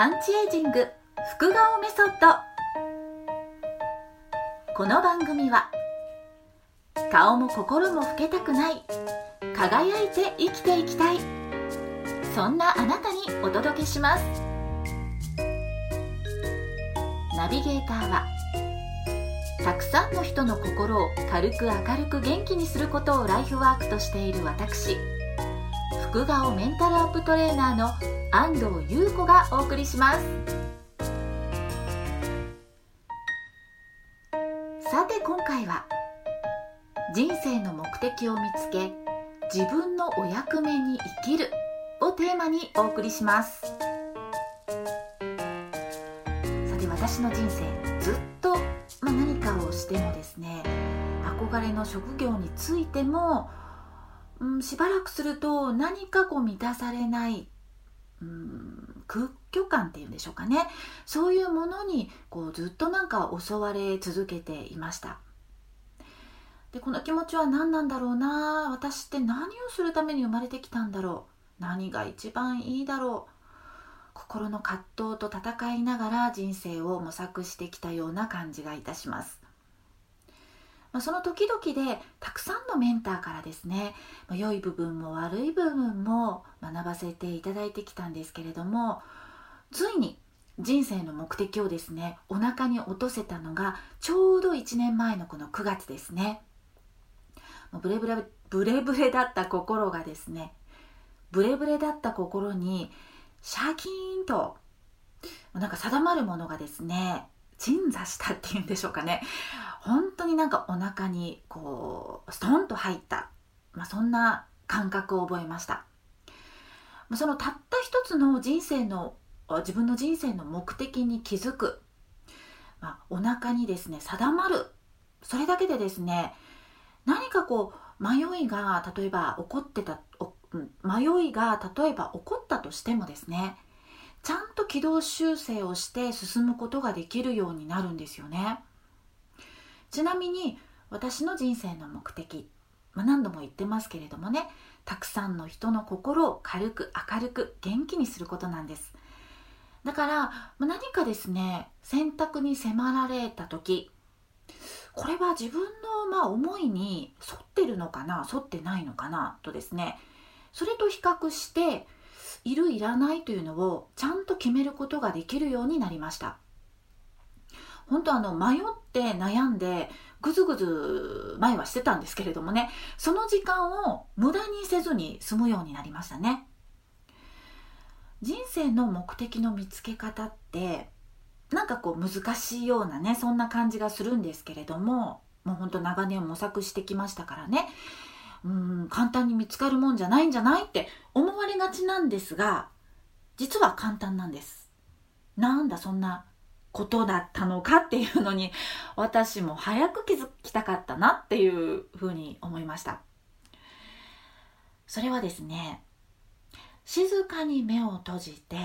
アンチエイジング副顔メソッド。この番組は顔も心も老けたくない輝いて生きていきたい。そんなあなたにお届けします。ナビゲーターはたくさんの人の心を軽く明るく元気にすることをライフワークとしている私福顔メンタルアップトレーナーの安藤優子がお送りします。さて今回は人生の目的を見つけ自分のお役目に生きるをテーマにお送りします。さて私の人生ずっと、まあ、何かをしてもですね憧れの職業についてもうん、しばらくすると何かこう満たされない、うん、屈居感っていうんでしょうかね。そういうものにこうずっとなんか襲われ続けていました。でこの気持ちは何なんだろうな。私って何をするために生まれてきたんだろう。何が一番いいだろう。心の葛藤と戦いながら人生を模索してきたような感じがいたします。まあ、その時々でたくさんのメンターからですね、まあ、良い部分も悪い部分も学ばせていただいてきたんですけれどもついに人生の目的をですねお腹に落とせたのがちょうど1年前のこの9月ですね。もうブレブレブレブレだった心がですねブレブレだった心にシャキーンとなんか定まるものがですね鎮座したっていうんでしょうかね。本当になんかお腹にこうストンと入った、まあ、そんな感覚を覚えました。そのたった一つの人生の自分の人生の目的に気づく、まあ、お腹にですね定まるそれだけでですね何かこう迷いが例えば起こってた迷いが例えば起こったとしてもですねちゃんと軌道修正をして進むことができるようになるんですよね。ちなみに私の人生の目的、まあ、何度も言ってますけれどもねたくさんの人の心を軽く明るく元気にすることなんです。だから、何かですね選択に迫られた時これは自分のまあ思いに沿ってるのかな沿ってないのかなとですねそれと比較しているいらないというのをちゃんと決めることができるようになりました。本当あの迷って悩んでぐずぐず前はしてたんですけれどもねその時間を無駄にせずに済むようになりましたね。人生の目的の見つけ方ってなんかこう難しいようなねそんな感じがするんですけれどももうほんと長年模索してきましたからねうん簡単に見つかるもんじゃないんじゃないって思われがちなんですが実は簡単なんです。なんだそんなことだったのかっていうのに私も早く気づきたかったなっていうふうに思いました。それはですね静かに目を閉じて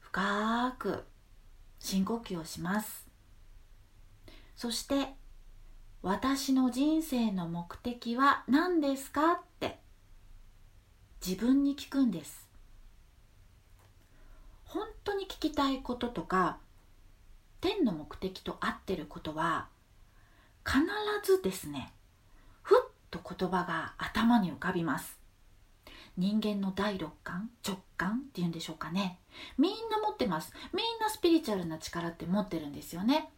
深く深呼吸をします。そして私の人生の目的は何ですかって自分に聞くんです。本当に聞きたいこととか天の目的と合ってることは必ずですねふっと言葉が頭に浮かびます。人間の第六感直感っていうんでしょうかね。みんな持ってます。みんなスピリチュアルな力って持ってるんですよね。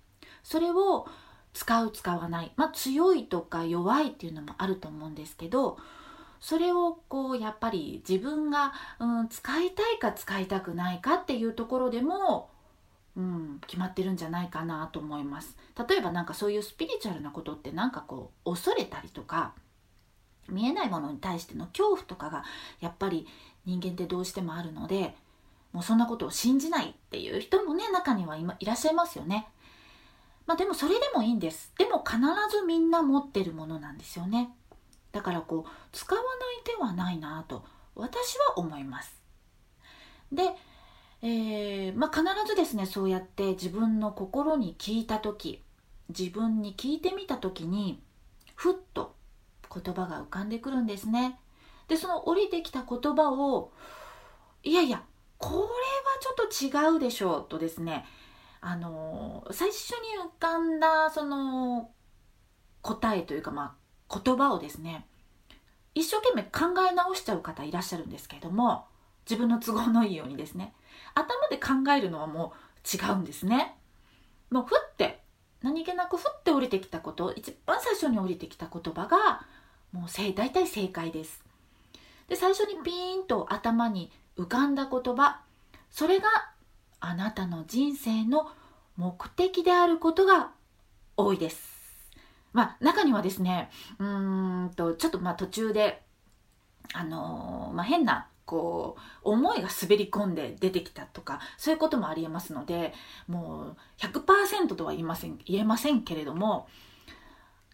それを使う使わない。まあ強いとか弱いっていうのもあると思うんですけどそれをこうやっぱり自分が、うん、使いたいか使いたくないかっていうところでも、うん、決まってるんじゃないかなと思います例えばなんかそういうスピリチュアルなことってなんかこう恐れたりとか見えないものに対しての恐怖とかがやっぱり人間ってどうしてもあるのでもうそんなことを信じないっていう人もね中には今いらっしゃいますよね。まあでもそれでもいいんです。でも必ずみんな持ってるものなんですよね。だからこう使わない手はないなと私は思います。で、えー、まあ、必ずですねそうやって自分の心に聞いた時自分に聞いてみた時にふっと言葉が浮かんでくるんですね。でその降りてきた言葉をいやいやこれはちょっと違うでしょうとですねあの最初に浮かんだその答えというかまあ言葉をですね一生懸命考え直しちゃう方いらっしゃるんですけれども自分の都合のいいようにですね頭で考えるのはもう違うんですね。もうふって何気なくふって降りてきたこと一番最初に降りてきた言葉がもう大体正解です。で最初にピーンと頭に浮かんだ言葉それがあなたの人生の目的であることが多いです。まあ中にはですねうんとちょっとまあ途中であのー、まあ、変なこう思いが滑り込んで出てきたとかそういうこともありえますのでもう100%とは言いません言えませんけれども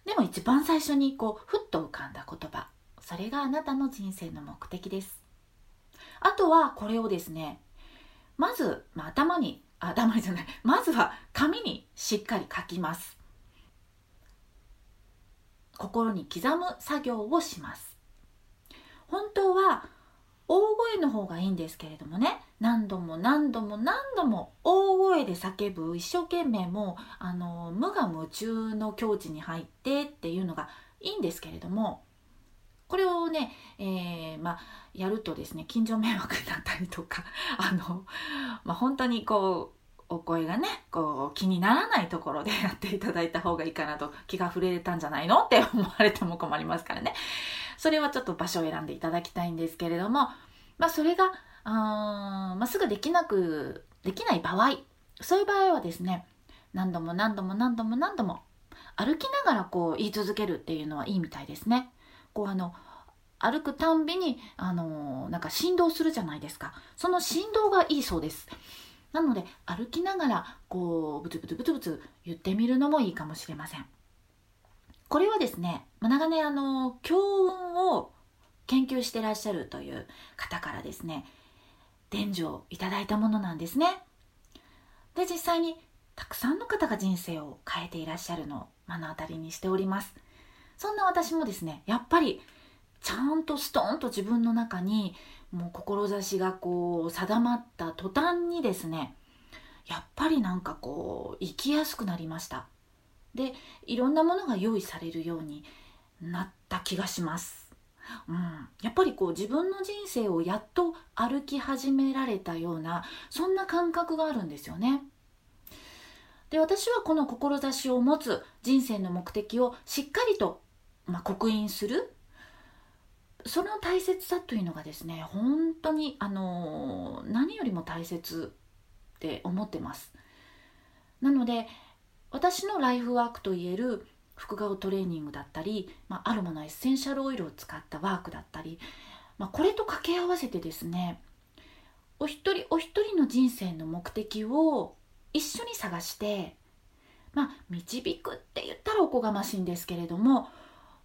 でも一番最初にこうふっと浮かんだ言葉それがあなたの人生の目的です。あとはこれをですねまず、まあ、頭に頭じゃないまずは紙にしっかり書きます。心に刻む作業をします。本当は大声の方がいいんですけれどもね。何度も何度も何度も大声で叫ぶ一生懸命もうあの無我夢中の境地に入ってっていうのがいいんですけれどもこれをね、えー、まあ、やるとですね近所迷惑になったりとかあの、まあ、本当にこうお声がねこう気にならないところでやっていただいた方がいいかなと気が触れたんじゃないの？って思われても困りますからね。それはちょっと場所を選んでいただきたいんですけれども。まあそれがあ、まあ、すぐできなくできない場合。そういう場合はですね何度も何度も何度も何度も歩きながらこう言い続けるっていうのはいいみたいですね。こうあの歩くたんびにあのなんか振動するじゃないですか。その振動がいいそうです。なので歩きながらこうブツブツブツブツ言ってみるのもいいかもしれません。これはですね長年あの強運を研究してらっしゃるという方からですね伝授をいただいたものなんですね。で実際にたくさんの方が人生を変えていらっしゃるのを目の当たりにしております。そんな私もですねやっぱりちゃんとストーンと自分の中にもう志がこう定まった途端にですねやっぱりなんかこう生きやすくなりました。でいろんなものが用意されるようになった気がします、うん、やっぱりこう自分の人生をやっと歩き始められたようなそんな感覚があるんですよね。で私はこの志を持つ人生の目的をしっかりとまあ、刻印するその大切さというのがですね本当にあの何よりも大切って思ってます。なので私のライフワークといえる副顔トレーニングだったり、まあ、アロマのエッセンシャルオイルを使ったワークだったり、まあ、これと掛け合わせてですねお一人お一人の人生の目的を一緒に探してまあ導くって言ったらおこがましいんですけれども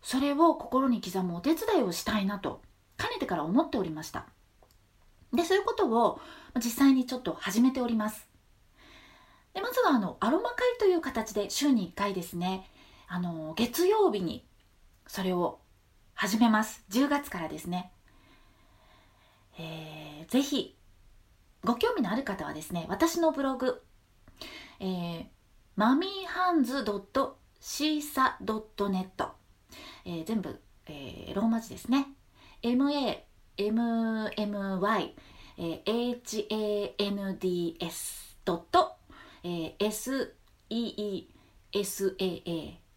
それを心に刻むお手伝いをしたいなとかねてから思っておりました。でそういうことを実際にちょっと始めております。でまずはあのアロマ会という形で週に1回ですねあの月曜日にそれを始めます。10月からですね。えー、ぜひご興味のある方はですね私のブログ、えー、マミーハンズ .cisa.net えー、全部、えー、ローマ字ですね。MAMMY、えー、HANDS ドット、えー、SEESAA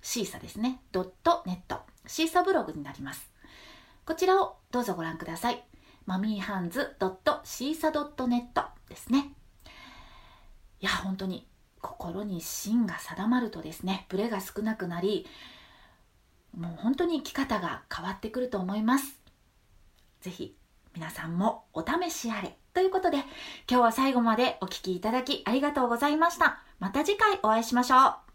シーサですね。ドットネット。シーサブログになります。こちらをどうぞご覧ください。マミーハンズドットシーサドットネットですね。いや本当に心に芯が定まるとですねブレが少なくなりもう本当に生き方が変わってくると思います。ぜひ皆さんもお試しあれ。ということで今日は最後までお聴きいただきありがとうございました。また次回お会いしましょう。